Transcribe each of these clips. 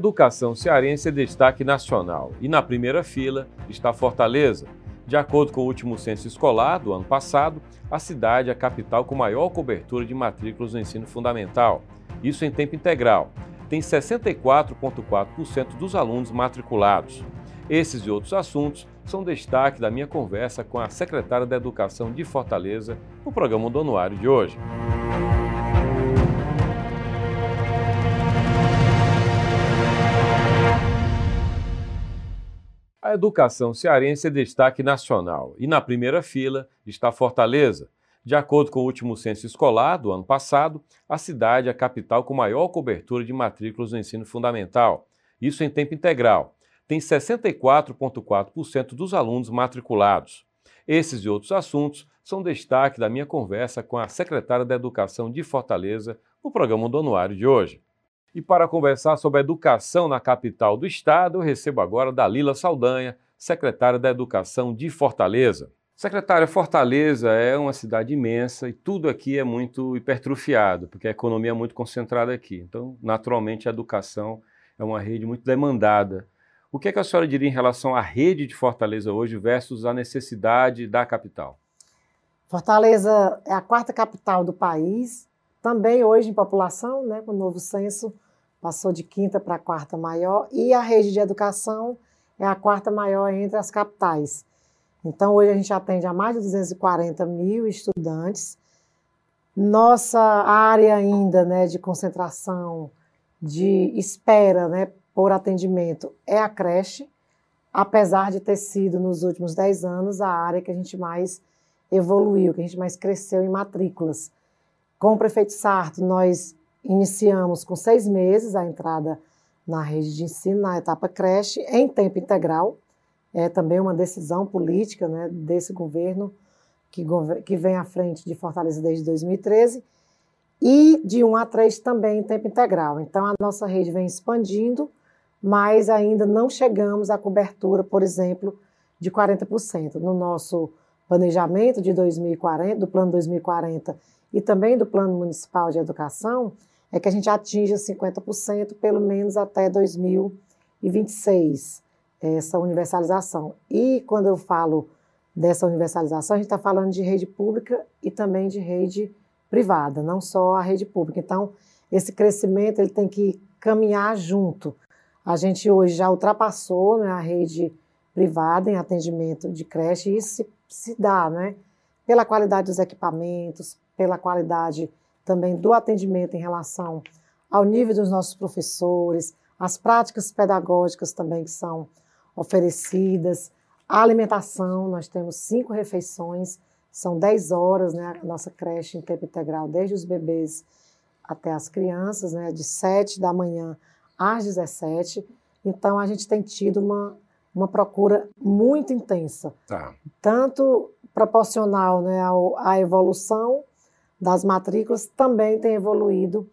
educação cearense é destaque nacional e na primeira fila está Fortaleza. De acordo com o último censo escolar do ano passado, a cidade é a capital com maior cobertura de matrículas no ensino fundamental, isso em tempo integral. Tem 64,4% dos alunos matriculados. Esses e outros assuntos são destaque da minha conversa com a secretária da Educação de Fortaleza no programa Donuário de hoje. A educação cearense é destaque nacional e na primeira fila está Fortaleza. De acordo com o último censo escolar do ano passado, a cidade é a capital com maior cobertura de matrículas no ensino fundamental, isso em tempo integral. Tem 64,4% dos alunos matriculados. Esses e outros assuntos são destaque da minha conversa com a secretária da Educação de Fortaleza no programa Donuário de hoje. E para conversar sobre a educação na capital do estado, recebo agora Dalila Saldanha, secretária da Educação de Fortaleza. Secretária, Fortaleza é uma cidade imensa e tudo aqui é muito hipertrofiado, porque a economia é muito concentrada aqui. Então, naturalmente, a educação é uma rede muito demandada. O que, é que a senhora diria em relação à rede de Fortaleza hoje versus a necessidade da capital? Fortaleza é a quarta capital do país também hoje em população, né, com o novo censo, passou de quinta para quarta maior, e a rede de educação é a quarta maior entre as capitais. Então, hoje a gente atende a mais de 240 mil estudantes. Nossa área ainda né, de concentração, de espera né, por atendimento é a creche, apesar de ter sido nos últimos 10 anos a área que a gente mais evoluiu, que a gente mais cresceu em matrículas. Com o prefeito Sarto, nós iniciamos com seis meses a entrada na rede de ensino, na etapa creche, em tempo integral. É também uma decisão política né, desse governo que, que vem à frente de Fortaleza desde 2013. E de 1 a 3 também em tempo integral. Então, a nossa rede vem expandindo, mas ainda não chegamos à cobertura, por exemplo, de 40%. No nosso planejamento de 2040, do plano 2040 e também do Plano Municipal de Educação é que a gente atinja 50% pelo menos até 2026, essa universalização. E quando eu falo dessa universalização, a gente está falando de rede pública e também de rede privada, não só a rede pública. Então, esse crescimento ele tem que caminhar junto. A gente hoje já ultrapassou né, a rede privada em atendimento de creche, e isso se, se dá né, pela qualidade dos equipamentos, pela qualidade também do atendimento em relação ao nível dos nossos professores, as práticas pedagógicas também que são oferecidas, a alimentação, nós temos cinco refeições, são dez horas, né, a nossa creche em tempo integral, desde os bebês até as crianças, né, de sete da manhã às 17. Então, a gente tem tido uma, uma procura muito intensa, tá. tanto proporcional né, à evolução das matrículas também tem evoluído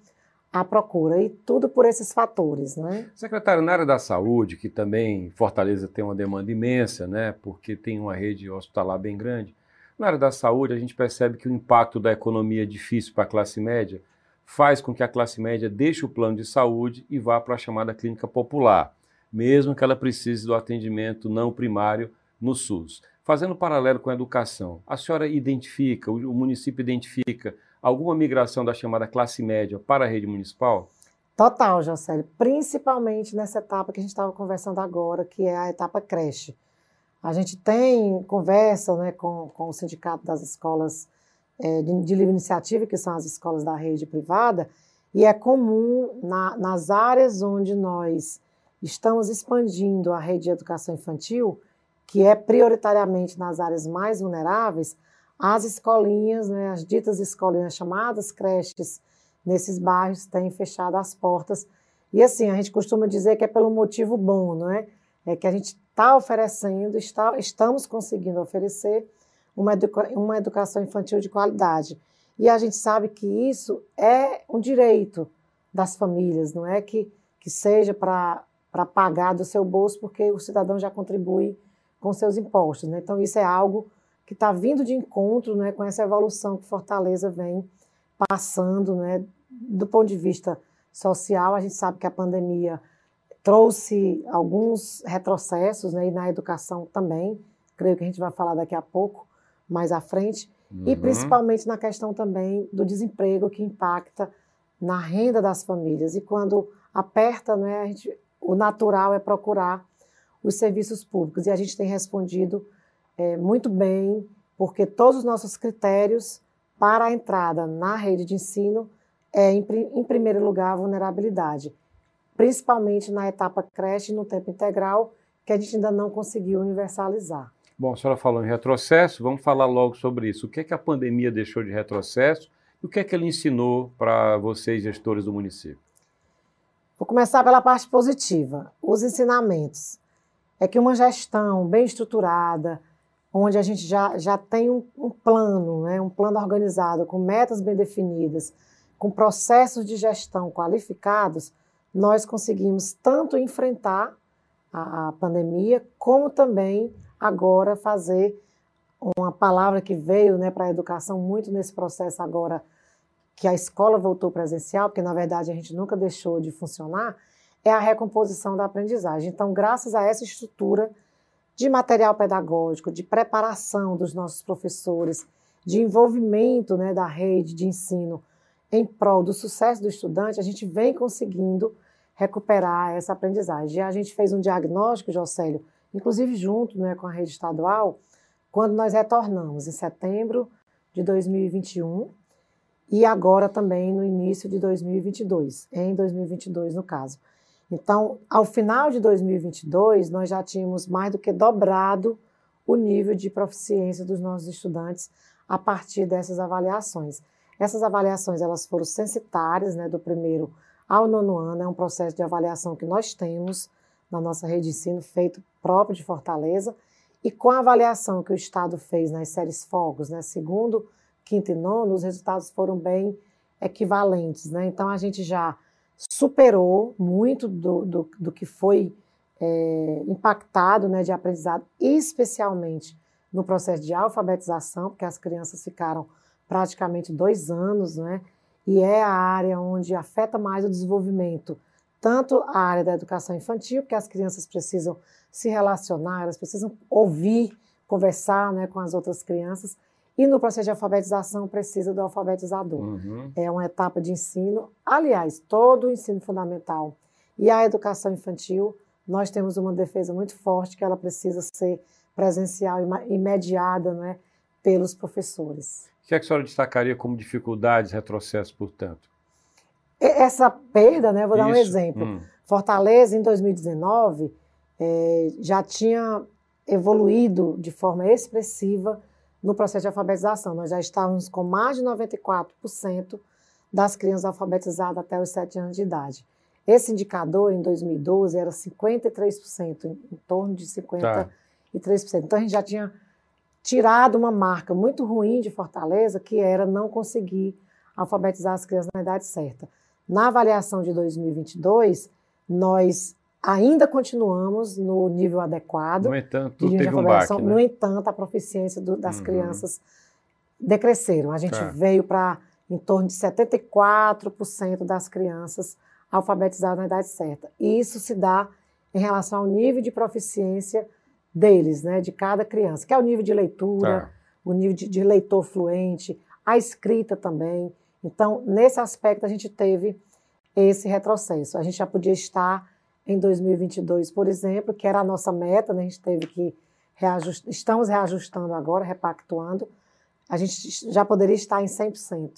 a procura, e tudo por esses fatores. Né? Secretário, na área da saúde, que também Fortaleza tem uma demanda imensa, né, porque tem uma rede hospitalar bem grande, na área da saúde a gente percebe que o impacto da economia difícil para a classe média faz com que a classe média deixe o plano de saúde e vá para a chamada clínica popular, mesmo que ela precise do atendimento não primário no SUS. Fazendo paralelo com a educação, a senhora identifica, o município identifica alguma migração da chamada classe média para a rede municipal? Total, José, principalmente nessa etapa que a gente estava conversando agora, que é a etapa creche. A gente tem conversa né, com, com o Sindicato das Escolas é, de, de Livre Iniciativa, que são as escolas da rede privada, e é comum na, nas áreas onde nós estamos expandindo a rede de educação infantil, que é prioritariamente nas áreas mais vulneráveis, as escolinhas, né, as ditas escolinhas chamadas creches, nesses bairros têm fechado as portas. E assim, a gente costuma dizer que é pelo motivo bom, não é? É que a gente está oferecendo, está, estamos conseguindo oferecer uma, educa uma educação infantil de qualidade. E a gente sabe que isso é um direito das famílias, não é que, que seja para pagar do seu bolso, porque o cidadão já contribui com seus impostos. Né? Então, isso é algo que está vindo de encontro né, com essa evolução que Fortaleza vem passando. Né? Do ponto de vista social, a gente sabe que a pandemia trouxe alguns retrocessos, né, e na educação também, creio que a gente vai falar daqui a pouco, mais à frente, uhum. e principalmente na questão também do desemprego que impacta na renda das famílias. E quando aperta, né, a gente, o natural é procurar os serviços públicos. E a gente tem respondido é, muito bem, porque todos os nossos critérios para a entrada na rede de ensino é, em, em primeiro lugar, a vulnerabilidade principalmente na etapa creche e no tempo integral, que a gente ainda não conseguiu universalizar. Bom, a senhora falou em retrocesso, vamos falar logo sobre isso. O que é que a pandemia deixou de retrocesso e o que é que ele ensinou para vocês, gestores do município? Vou começar pela parte positiva. Os ensinamentos. É que uma gestão bem estruturada, onde a gente já, já tem um, um plano, né, um plano organizado, com metas bem definidas, com processos de gestão qualificados, nós conseguimos tanto enfrentar a, a pandemia, como também agora fazer uma palavra que veio né, para a educação muito nesse processo agora que a escola voltou presencial, porque na verdade a gente nunca deixou de funcionar, é a recomposição da aprendizagem. Então, graças a essa estrutura de material pedagógico, de preparação dos nossos professores, de envolvimento né, da rede de ensino em prol do sucesso do estudante, a gente vem conseguindo recuperar essa aprendizagem. E a gente fez um diagnóstico, Jocélio, inclusive junto né, com a rede estadual, quando nós retornamos, em setembro de 2021, e agora também no início de 2022, em 2022 no caso. Então, ao final de 2022, nós já tínhamos mais do que dobrado o nível de proficiência dos nossos estudantes a partir dessas avaliações. Essas avaliações elas foram censitárias, né, do primeiro ao nono ano, é um processo de avaliação que nós temos na nossa rede de ensino, feito próprio de Fortaleza, e com a avaliação que o Estado fez nas séries Fogos, né, segundo, quinto e nono, os resultados foram bem equivalentes. Né? Então, a gente já superou muito do, do, do que foi é, impactado né, de aprendizado, especialmente no processo de alfabetização, porque as crianças ficaram praticamente dois anos, né? E é a área onde afeta mais o desenvolvimento, tanto a área da educação infantil, porque as crianças precisam se relacionar, elas precisam ouvir, conversar né, com as outras crianças, e no processo de alfabetização precisa do alfabetizador. Uhum. É uma etapa de ensino. Aliás, todo o ensino fundamental e a educação infantil, nós temos uma defesa muito forte que ela precisa ser presencial e mediada né, pelos professores. O que, é que a senhora destacaria como dificuldades, retrocessos, portanto? Essa perda, né, vou Isso. dar um exemplo. Hum. Fortaleza, em 2019, é, já tinha evoluído de forma expressiva no processo de alfabetização. Nós já estávamos com mais de 94% das crianças alfabetizadas até os 7 anos de idade. Esse indicador, em 2012, era 53%, em, torno de 53%. Tá. Então, a gente já tinha tirado uma marca muito ruim de Fortaleza, que era não conseguir alfabetizar as crianças na idade certa. Na avaliação de 2022, nós ainda continuamos no nível adequado. No entanto, teve um baque, né? No entanto, a proficiência do, das uhum. crianças decresceram. A gente tá. veio para em torno de 74% das crianças alfabetizadas na idade certa. E isso se dá em relação ao nível de proficiência deles, né, de cada criança, que é o nível de leitura, tá. o nível de, de, leitor fluente, a escrita também. Então, nesse aspecto, a gente teve esse retrocesso. A gente já podia estar em 2022, por exemplo, que era a nossa meta, né, a gente teve que reajustar, estamos reajustando agora, repactuando, a gente já poderia estar em 100%.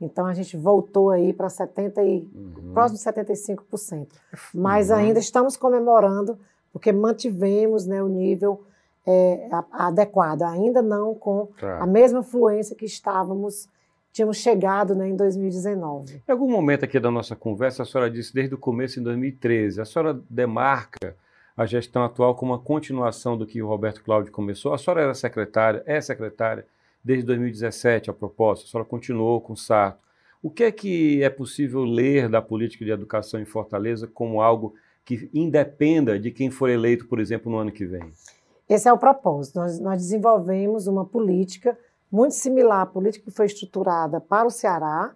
Então a gente voltou aí para 70 e uhum. próximo de 75%. Mas uhum. ainda estamos comemorando porque mantivemos né, o nível é, adequado, ainda não com tá. a mesma fluência que estávamos, tínhamos chegado né, em 2019. Em algum momento aqui da nossa conversa, a senhora disse desde o começo, em 2013, a senhora demarca a gestão atual como uma continuação do que o Roberto Cláudio começou. A senhora era secretária, é secretária desde 2017, a propósito, a senhora continuou com o Sarto. O que é que é possível ler da política de educação em Fortaleza como algo que independa de quem for eleito, por exemplo, no ano que vem? Esse é o propósito. Nós, nós desenvolvemos uma política muito similar à política que foi estruturada para o Ceará,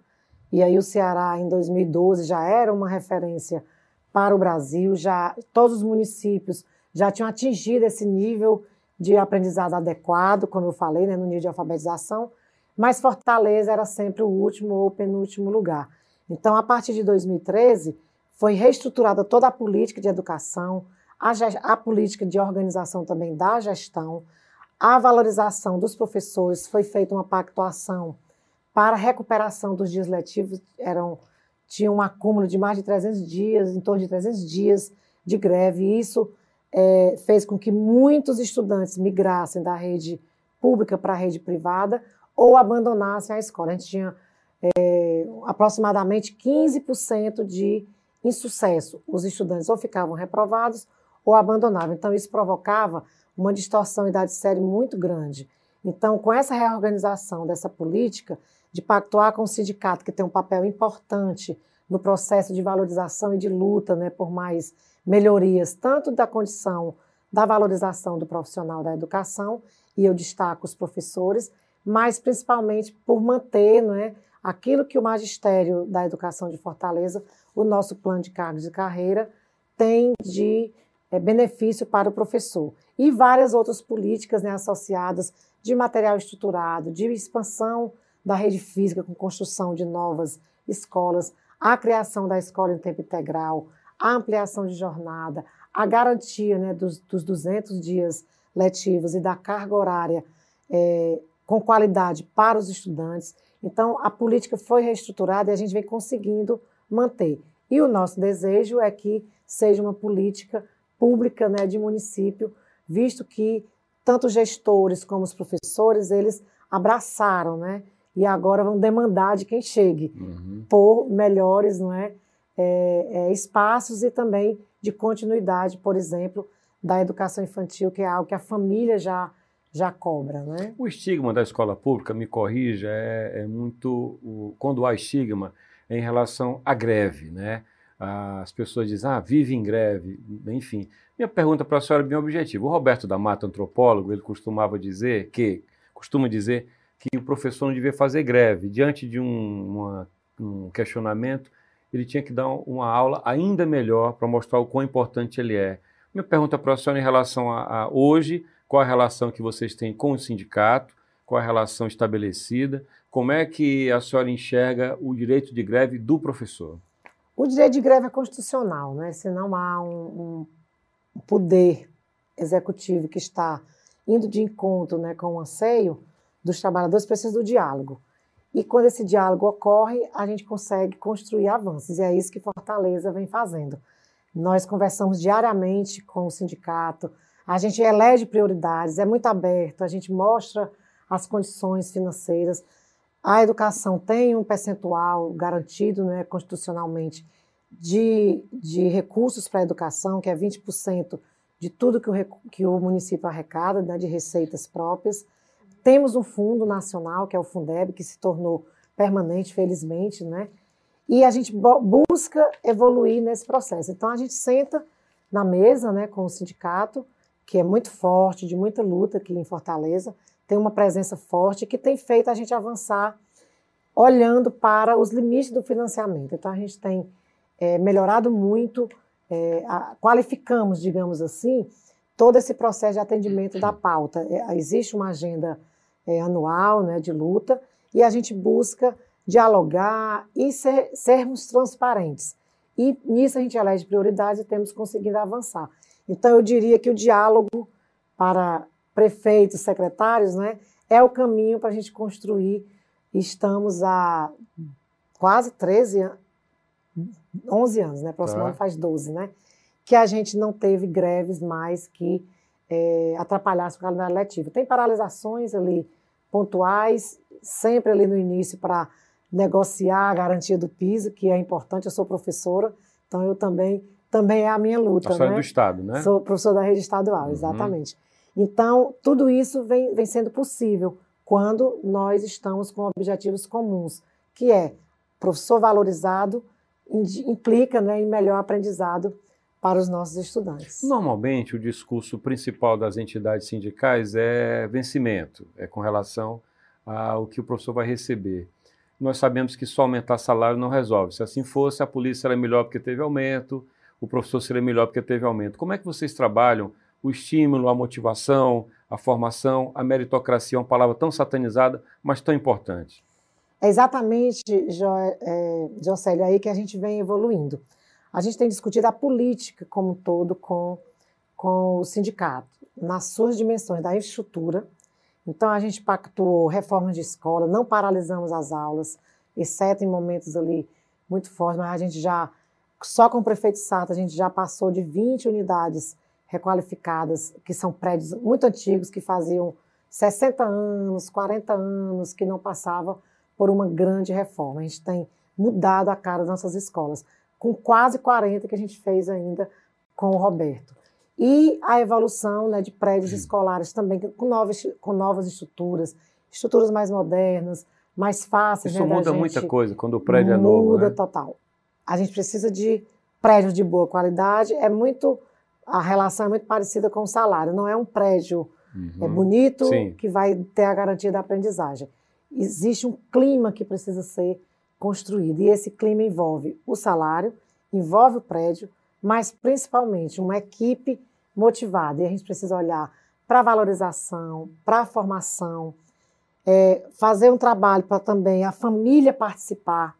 e aí o Ceará, em 2012, já era uma referência para o Brasil, já todos os municípios já tinham atingido esse nível de aprendizado adequado, como eu falei, né, no nível de alfabetização, mas Fortaleza era sempre o último ou penúltimo lugar. Então, a partir de 2013, foi reestruturada toda a política de educação, a, a política de organização também da gestão, a valorização dos professores, foi feita uma pactuação para a recuperação dos dias letivos, eram, tinha um acúmulo de mais de 300 dias, em torno de 300 dias de greve, e isso é, fez com que muitos estudantes migrassem da rede pública para a rede privada ou abandonassem a escola. A gente tinha é, aproximadamente 15% de insucesso. Os estudantes ou ficavam reprovados ou abandonavam. Então, isso provocava uma distorção idade série muito grande. Então, com essa reorganização dessa política, de pactuar com o sindicato, que tem um papel importante no processo de valorização e de luta né, por mais melhorias, tanto da condição da valorização do profissional da educação, e eu destaco os professores, mas principalmente por manter né, aquilo que o magistério da educação de Fortaleza, o nosso plano de cargos de carreira, tem de é, benefício para o professor. E várias outras políticas né, associadas de material estruturado, de expansão da rede física com construção de novas escolas, a criação da escola em tempo integral, a ampliação de jornada, a garantia né, dos, dos 200 dias letivos e da carga horária é, com qualidade para os estudantes. Então, a política foi reestruturada e a gente vem conseguindo manter. E o nosso desejo é que seja uma política pública né, de município, visto que tanto gestores como os professores, eles abraçaram, né? E agora vão demandar de quem chegue uhum. por melhores não é, é, é, espaços e também de continuidade, por exemplo, da educação infantil, que é algo que a família já, já cobra. Né? O estigma da escola pública, me corrija, é, é muito. O, quando há estigma, é em relação à greve. Né? As pessoas dizem, ah, vive em greve, enfim. Minha pergunta para a senhora é bem objetiva. O Roberto da Mata, antropólogo, ele costumava dizer que, costuma dizer que o professor não devia fazer greve. Diante de um, uma, um questionamento, ele tinha que dar uma aula ainda melhor para mostrar o quão importante ele é. Minha pergunta para a senhora em relação a, a, hoje, qual a relação que vocês têm com o sindicato, qual a relação estabelecida, como é que a senhora enxerga o direito de greve do professor? O direito de greve é constitucional, né? se não há um, um poder executivo que está indo de encontro né, com o anseio dos trabalhadores, precisa do diálogo. E quando esse diálogo ocorre, a gente consegue construir avanços. E é isso que Fortaleza vem fazendo. Nós conversamos diariamente com o sindicato, a gente elege prioridades, é muito aberto, a gente mostra as condições financeiras. A educação tem um percentual garantido né, constitucionalmente de, de recursos para a educação, que é 20% de tudo que o, que o município arrecada, né, de receitas próprias. Temos um fundo nacional, que é o Fundeb, que se tornou permanente, felizmente, né? E a gente busca evoluir nesse processo. Então, a gente senta na mesa né, com o sindicato, que é muito forte, de muita luta aqui em Fortaleza, tem uma presença forte que tem feito a gente avançar olhando para os limites do financiamento. Então, a gente tem é, melhorado muito, é, a, qualificamos, digamos assim, todo esse processo de atendimento da pauta. É, existe uma agenda é, anual né, de luta e a gente busca dialogar e ser, sermos transparentes. E nisso a gente elege prioridades e temos conseguido avançar. Então, eu diria que o diálogo para prefeitos, secretários, né, é o caminho para a gente construir. Estamos há quase 13 anos, 11 anos, né? Próximo tá. ano faz 12, né? Que a gente não teve greves mais que é, atrapalhasse o calendário letivo. Tem paralisações ali pontuais, sempre ali no início para negociar a garantia do piso, que é importante. Eu sou professora, então eu também também é a minha luta. Professora né? do Estado, né? Sou professora da rede estadual, uhum. exatamente. Então, tudo isso vem, vem sendo possível quando nós estamos com objetivos comuns, que é professor valorizado implica né, em melhor aprendizado para os nossos estudantes. Normalmente, o discurso principal das entidades sindicais é vencimento, é com relação ao que o professor vai receber. Nós sabemos que só aumentar salário não resolve. Se assim fosse, a polícia era melhor porque teve aumento, o professor seria melhor porque teve aumento. Como é que vocês trabalham o estímulo, a motivação, a formação, a meritocracia, uma palavra tão satanizada, mas tão importante? É exatamente, jo, é, Jocélio, aí que a gente vem evoluindo. A gente tem discutido a política como um todo com, com o sindicato, nas suas dimensões da infraestrutura. Então, a gente pactuou reformas de escola, não paralisamos as aulas, exceto em momentos ali muito fortes, mas a gente já, só com o prefeito Sato, a gente já passou de 20 unidades requalificadas, que são prédios muito antigos, que faziam 60 anos, 40 anos, que não passavam por uma grande reforma. A gente tem mudado a cara das nossas escolas, com quase 40 que a gente fez ainda com o Roberto. E a evolução né, de prédios escolares também, com novas, com novas estruturas, estruturas mais modernas, mais fáceis. Isso né, muda muita coisa quando o prédio é novo. Muda né? total. A gente precisa de prédios de boa qualidade. É muito. A relação é muito parecida com o salário. Não é um prédio uhum. é bonito Sim. que vai ter a garantia da aprendizagem. Existe um clima que precisa ser construído. E esse clima envolve o salário, envolve o prédio, mas principalmente uma equipe motivada. E a gente precisa olhar para a valorização, para a formação, é, fazer um trabalho para também a família participar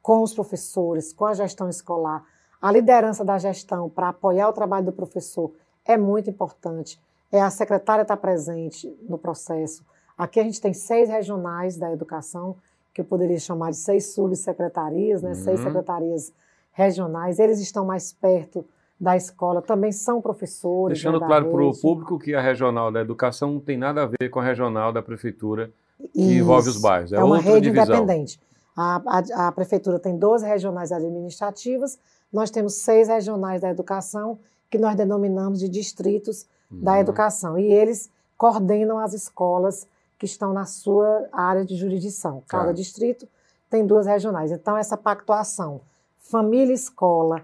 com os professores, com a gestão escolar. A liderança da gestão para apoiar o trabalho do professor é muito importante. É a secretária estar tá presente no processo. Aqui a gente tem seis regionais da educação, que eu poderia chamar de seis subsecretarias, né? Uhum. seis secretarias regionais. Eles estão mais perto da escola, também são professores. Deixando né, claro para o público que a regional da educação não tem nada a ver com a regional da prefeitura que Isso. envolve os bairros. É, é uma rede divisão. independente. A, a, a, prefeitura tem 12 regionais administrativas, nós temos seis regionais da educação, que nós denominamos de distritos uhum. da educação. E eles coordenam as escolas que estão na sua área de jurisdição. Cada distrito tem duas regionais. Então, essa pactuação, família escola,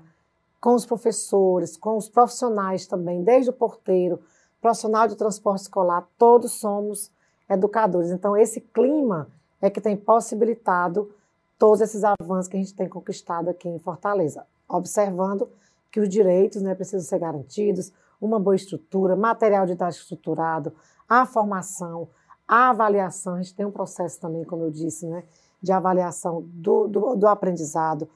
com os professores, com os profissionais também, desde o porteiro, profissional de transporte escolar, todos somos educadores. Então, esse clima é que tem possibilitado todos esses avanços que a gente tem conquistado aqui em Fortaleza, observando que os direitos né, precisam ser garantidos, uma boa estrutura, material didático estruturado, a formação, a avaliação. A gente tem um processo também, como eu disse, né, de avaliação do, do, do aprendizado,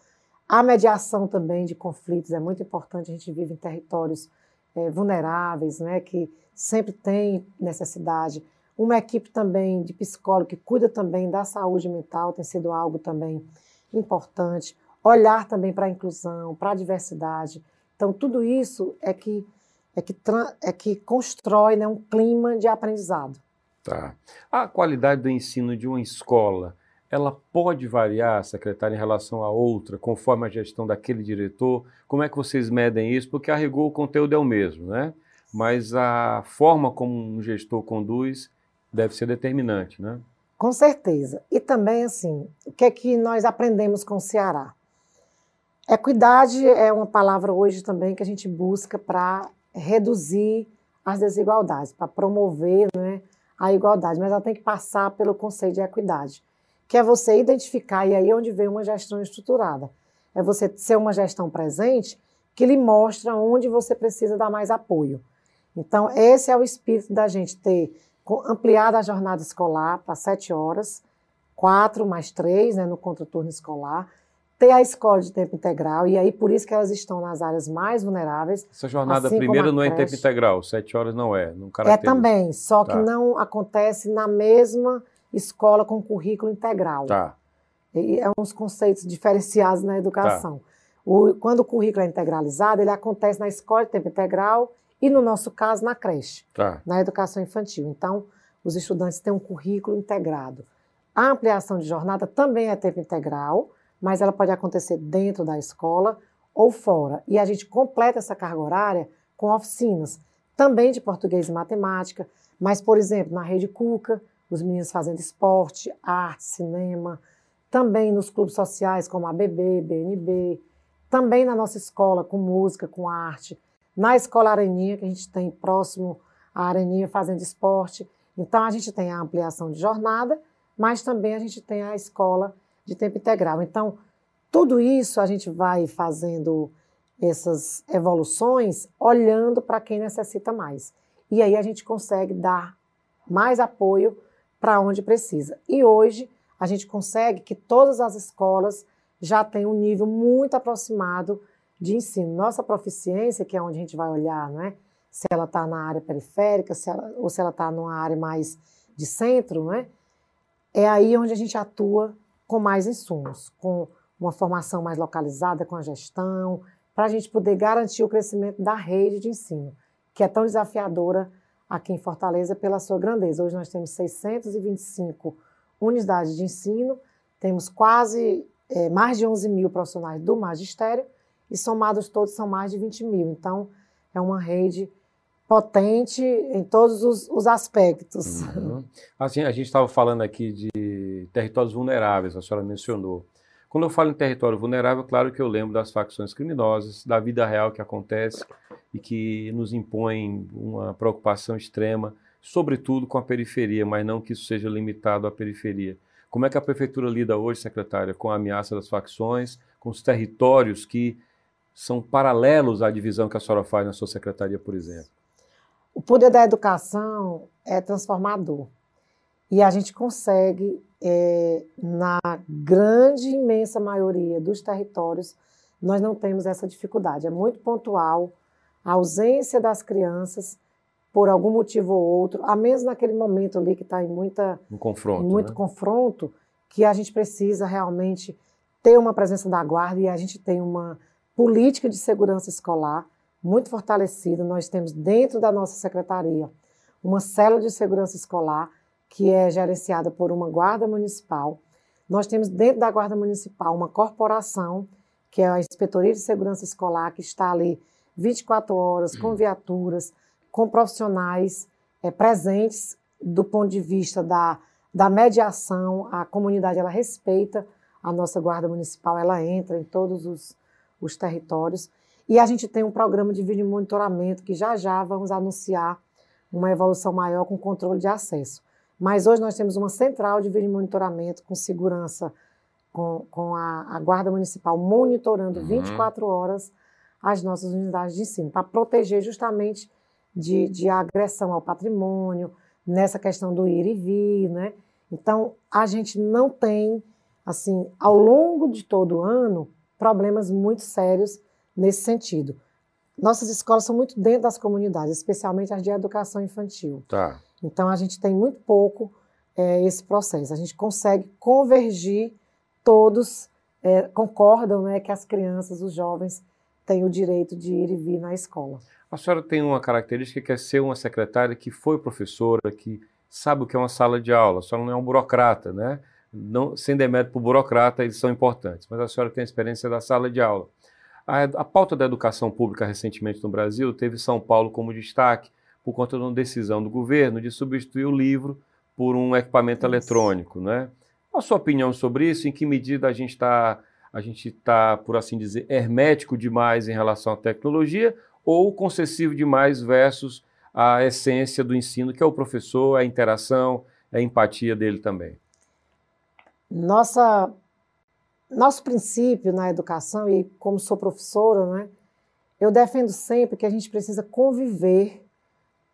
a mediação também de conflitos é muito importante. A gente vive em territórios é, vulneráveis, né, que sempre tem necessidade. Uma equipe também de psicólogo que cuida também da saúde mental tem sido algo também importante. Olhar também para a inclusão, para a diversidade. Então, tudo isso é que, é que, é que constrói né, um clima de aprendizado. Tá. A qualidade do ensino de uma escola ela pode variar, secretária, em relação a outra, conforme a gestão daquele diretor? Como é que vocês medem isso? Porque a rigor o conteúdo é o mesmo, né? Mas a forma como um gestor conduz deve ser determinante, né? Com certeza. E também, assim, o que é que nós aprendemos com o Ceará? Equidade é uma palavra hoje também que a gente busca para reduzir as desigualdades, para promover né, a igualdade, mas ela tem que passar pelo conceito de equidade que é você identificar, e aí é onde vem uma gestão estruturada. É você ser uma gestão presente que lhe mostra onde você precisa dar mais apoio. Então, esse é o espírito da gente ter ampliado a jornada escolar para sete horas, quatro mais três né, no contraturno escolar, ter a escola de tempo integral, e aí por isso que elas estão nas áreas mais vulneráveis. Essa jornada assim primeira não é em tempo integral, sete horas não é. Não é também, só tá. que não acontece na mesma escola com currículo integral. Tá. E é uns conceitos diferenciados na educação. Tá. O, quando o currículo é integralizado, ele acontece na escola de tempo integral e, no nosso caso, na creche, tá. na educação infantil. Então, os estudantes têm um currículo integrado. A ampliação de jornada também é tempo integral, mas ela pode acontecer dentro da escola ou fora. E a gente completa essa carga horária com oficinas, também de português e matemática, mas, por exemplo, na rede Cuca, os meninos fazendo esporte, arte, cinema, também nos clubes sociais como a BB, BNB, também na nossa escola com música, com arte, na escola Areninha, que a gente tem próximo à Areninha fazendo esporte. Então a gente tem a ampliação de jornada, mas também a gente tem a escola de tempo integral. Então, tudo isso a gente vai fazendo essas evoluções olhando para quem necessita mais. E aí a gente consegue dar mais apoio para onde precisa. E hoje a gente consegue que todas as escolas já tenham um nível muito aproximado de ensino. Nossa proficiência, que é onde a gente vai olhar, não é? se ela está na área periférica se ela, ou se ela está numa área mais de centro, não é? é aí onde a gente atua com mais insumos, com uma formação mais localizada com a gestão, para a gente poder garantir o crescimento da rede de ensino, que é tão desafiadora aqui em Fortaleza pela sua grandeza. Hoje nós temos 625 unidades de ensino, temos quase é, mais de 11 mil profissionais do magistério e somados todos são mais de 20 mil. Então, é uma rede potente em todos os, os aspectos. Uhum. Assim, a gente estava falando aqui de territórios vulneráveis, a senhora mencionou. Quando eu falo em território vulnerável, claro que eu lembro das facções criminosas, da vida real que acontece e que nos impõe uma preocupação extrema, sobretudo com a periferia, mas não que isso seja limitado à periferia. Como é que a prefeitura lida hoje, secretária, com a ameaça das facções, com os territórios que são paralelos à divisão que a senhora faz na sua secretaria, por exemplo? O poder da educação é transformador. E a gente consegue, é, na grande, imensa maioria dos territórios, nós não temos essa dificuldade. É muito pontual a ausência das crianças por algum motivo ou outro, a menos naquele momento ali que está em muita um confronto, muito né? confronto, que a gente precisa realmente ter uma presença da guarda e a gente tem uma política de segurança escolar muito fortalecida. Nós temos dentro da nossa secretaria uma célula de segurança escolar que é gerenciada por uma guarda municipal. Nós temos dentro da guarda municipal uma corporação que é a Inspetoria de Segurança Escolar que está ali 24 horas com viaturas, com profissionais é, presentes do ponto de vista da, da mediação. A comunidade ela respeita a nossa guarda municipal, ela entra em todos os, os territórios. E a gente tem um programa de vídeo monitoramento que já já vamos anunciar uma evolução maior com controle de acesso. Mas hoje nós temos uma central de vídeo monitoramento com segurança, com, com a, a Guarda Municipal monitorando uhum. 24 horas as nossas unidades de ensino, para proteger justamente de, de agressão ao patrimônio, nessa questão do ir e vir, né? Então, a gente não tem, assim, ao longo de todo o ano, problemas muito sérios nesse sentido. Nossas escolas são muito dentro das comunidades, especialmente as de educação infantil. Tá. Então a gente tem muito pouco é, esse processo. A gente consegue convergir, todos é, concordam né, que as crianças, os jovens, têm o direito de ir e vir na escola. A senhora tem uma característica que é ser uma secretária que foi professora, que sabe o que é uma sala de aula, a senhora não é um burocrata, né? Não, sem demérito para o burocrata, eles são importantes, mas a senhora tem a experiência da sala de aula. A, a pauta da educação pública recentemente no Brasil teve São Paulo como destaque por conta de uma decisão do governo de substituir o livro por um equipamento eletrônico, né? Qual a sua opinião sobre isso? Em que medida a gente está, a gente está, por assim dizer, hermético demais em relação à tecnologia ou concessivo demais versus a essência do ensino, que é o professor, a interação, a empatia dele também? Nossa nosso princípio na educação, e como sou professora, né, eu defendo sempre que a gente precisa conviver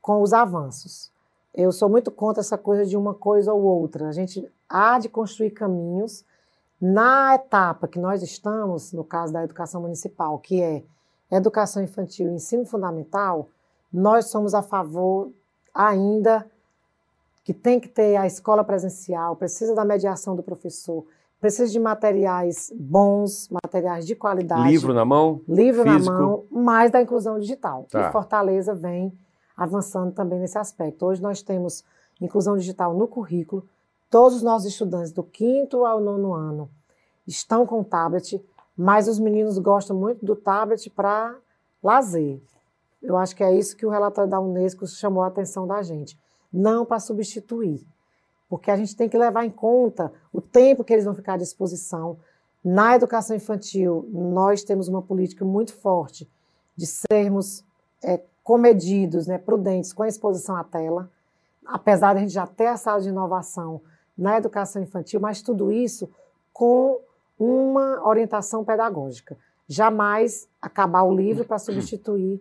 com os avanços. Eu sou muito contra essa coisa de uma coisa ou outra. A gente há de construir caminhos na etapa que nós estamos, no caso da educação municipal, que é educação infantil e ensino fundamental, nós somos a favor ainda que tem que ter a escola presencial, precisa da mediação do professor, Precisa de materiais bons, materiais de qualidade. Livro na mão? Livro físico. na mão, mais da inclusão digital. Tá. E Fortaleza vem avançando também nesse aspecto. Hoje nós temos inclusão digital no currículo. Todos os nossos estudantes do quinto ao nono ano estão com tablet, mas os meninos gostam muito do tablet para lazer. Eu acho que é isso que o relatório da Unesco chamou a atenção da gente. Não para substituir porque a gente tem que levar em conta o tempo que eles vão ficar à disposição. Na educação infantil, nós temos uma política muito forte de sermos é, comedidos, né, prudentes com a exposição à tela, apesar de a gente já ter a sala de inovação na educação infantil, mas tudo isso com uma orientação pedagógica. jamais acabar o livro para substituir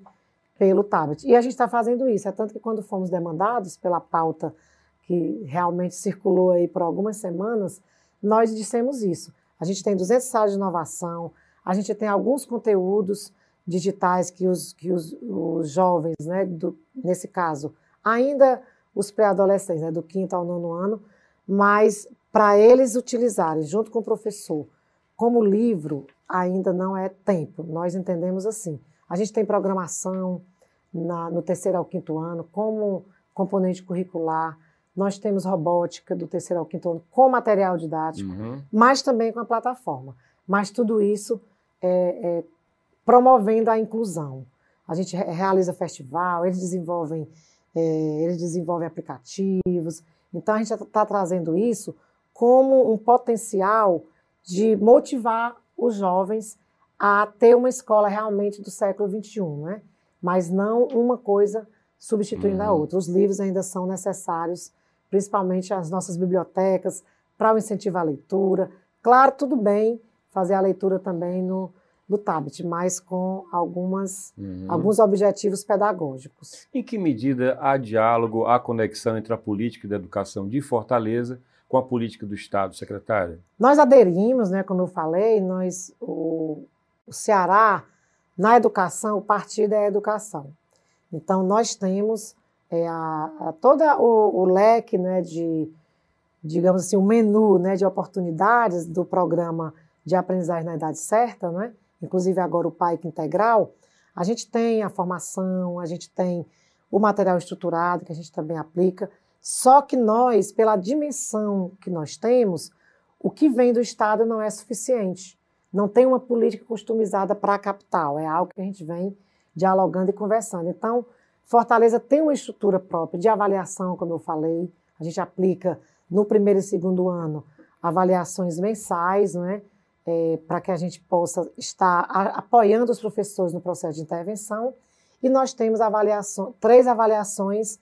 pelo tablet. E a gente está fazendo isso. É tanto que quando fomos demandados pela pauta que realmente circulou aí por algumas semanas, nós dissemos isso. A gente tem 200 salas de inovação, a gente tem alguns conteúdos digitais que os, que os, os jovens, né, do, nesse caso, ainda os pré-adolescentes, né, do quinto ao nono ano, mas para eles utilizarem junto com o professor como livro, ainda não é tempo. Nós entendemos assim. A gente tem programação na, no terceiro ao quinto ano como componente curricular, nós temos robótica do terceiro ao quinto ano com material didático, uhum. mas também com a plataforma. Mas tudo isso é, é promovendo a inclusão. A gente realiza festival, eles desenvolvem, é, eles desenvolvem aplicativos. Então a gente está trazendo isso como um potencial de motivar os jovens a ter uma escola realmente do século XXI, né? mas não uma coisa substituindo uhum. a outra. Os livros ainda são necessários, principalmente as nossas bibliotecas, para o incentivo à leitura. Claro, tudo bem fazer a leitura também no, no tablet, mas com algumas, uhum. alguns objetivos pedagógicos. Em que medida há diálogo, há conexão entre a política da educação de Fortaleza com a política do Estado, secretária? Nós aderimos, né, como eu falei, nós, o, o Ceará, na educação, o partido é a educação. Então, nós temos é, a, a todo o, o, leque né, de, digamos assim, o menu né, de oportunidades do programa de aprendizagem na idade certa, né? inclusive agora o PAIC integral, a gente tem a formação, a gente tem o material estruturado que a gente também aplica, só que nós, pela dimensão que nós temos, o que vem do Estado não é suficiente. Não tem uma política customizada para a capital, é algo que a gente vem dialogando e conversando. Então, Fortaleza tem uma estrutura própria de avaliação, como eu falei, a gente aplica no primeiro e segundo ano avaliações mensais, não é? é, para que a gente possa estar a, apoiando os professores no processo de intervenção. E nós temos avaliação, três avaliações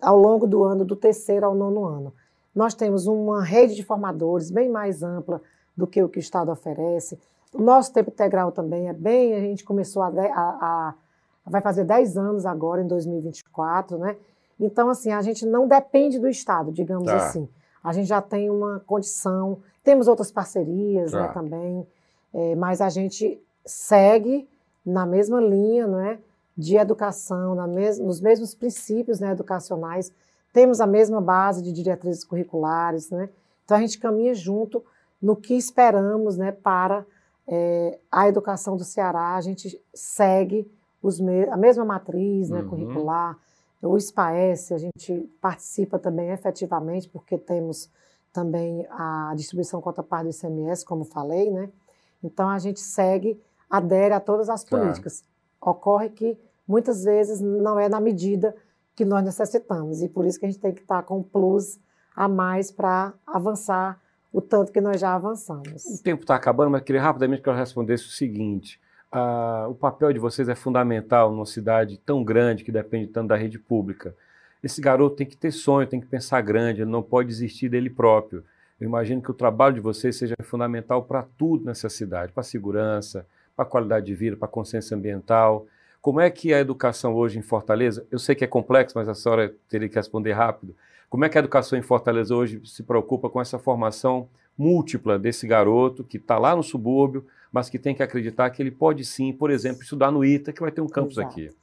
ao longo do ano, do terceiro ao nono ano. Nós temos uma rede de formadores bem mais ampla do que o que o Estado oferece. O nosso tempo integral também é bem, a gente começou a, a, a vai fazer 10 anos agora, em 2024, né? Então, assim, a gente não depende do Estado, digamos tá. assim. A gente já tem uma condição temos outras parcerias né, tá. né, também, é, mas a gente segue na mesma linha não é, de educação, na mes nos mesmos princípios né, educacionais, temos a mesma base de diretrizes curriculares, né? então a gente caminha junto no que esperamos né, para é, a educação do Ceará, a gente segue me a mesma matriz né, uhum. curricular, o SPAES, a gente participa também efetivamente, porque temos também a distribuição cota parte do ICMS, como falei, né? Então a gente segue, adere a todas as tá. políticas. Tá. Ocorre que muitas vezes não é na medida que nós necessitamos e por isso que a gente tem que estar com um plus a mais para avançar o tanto que nós já avançamos. O tempo está acabando, mas queria rapidamente que eu respondesse o seguinte: uh, o papel de vocês é fundamental numa cidade tão grande que depende tanto da rede pública. Esse garoto tem que ter sonho, tem que pensar grande, ele não pode desistir dele próprio. Eu imagino que o trabalho de vocês seja fundamental para tudo nessa cidade, para a segurança, para a qualidade de vida, para a consciência ambiental. Como é que a educação hoje em Fortaleza, eu sei que é complexo, mas a senhora teria que responder rápido. Como é que a educação em Fortaleza hoje se preocupa com essa formação múltipla desse garoto que está lá no subúrbio, mas que tem que acreditar que ele pode sim, por exemplo, estudar no ITA, que vai ter um campus Exato. aqui?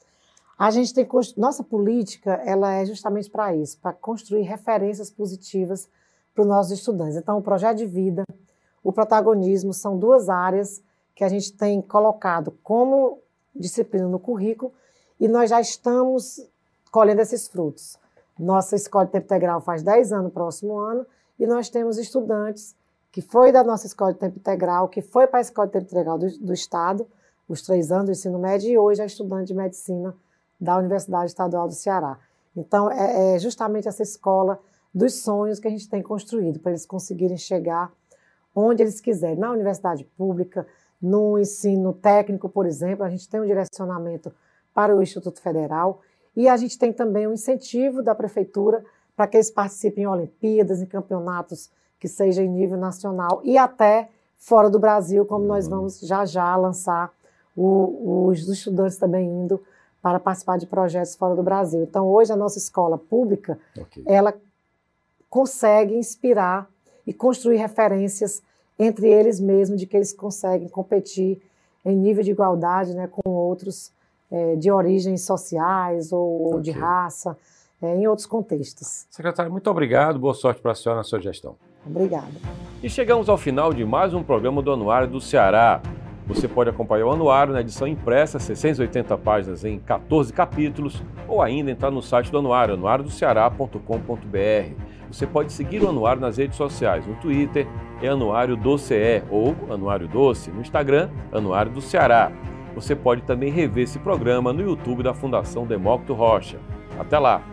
A gente tem nossa política, ela é justamente para isso, para construir referências positivas para os nossos estudantes. Então, o projeto de vida, o protagonismo são duas áreas que a gente tem colocado como disciplina no currículo e nós já estamos colhendo esses frutos. Nossa escola de tempo integral faz 10 anos no próximo ano e nós temos estudantes que foi da nossa escola de tempo integral, que foi para a escola de tempo integral do, do Estado, os três anos do ensino médio, e hoje é estudante de medicina da Universidade Estadual do Ceará. Então, é, é justamente essa escola dos sonhos que a gente tem construído, para eles conseguirem chegar onde eles quiserem, na universidade pública, no ensino técnico, por exemplo, a gente tem um direcionamento para o Instituto Federal e a gente tem também um incentivo da prefeitura para que eles participem em Olimpíadas, em campeonatos que sejam em nível nacional e até fora do Brasil, como nós uhum. vamos já já lançar o, os estudantes também indo para participar de projetos fora do Brasil. Então, hoje, a nossa escola pública, okay. ela consegue inspirar e construir referências entre eles mesmos, de que eles conseguem competir em nível de igualdade né, com outros é, de origens sociais ou, okay. de raça, é, em outros contextos. Secretário, muito obrigado. Boa sorte para a senhora na sua gestão. Obrigada. E chegamos ao final de mais um programa do Anuário do Ceará. Você pode acompanhar o anuário na edição impressa, 680 páginas em 14 capítulos, ou ainda entrar no site do anuário, anuariodoceará.com.br. Você pode seguir o anuário nas redes sociais, no Twitter é Anuário do CE ou Anuário Doce, no Instagram, Anuário do Ceará. Você pode também rever esse programa no YouTube da Fundação Demócrito Rocha. Até lá!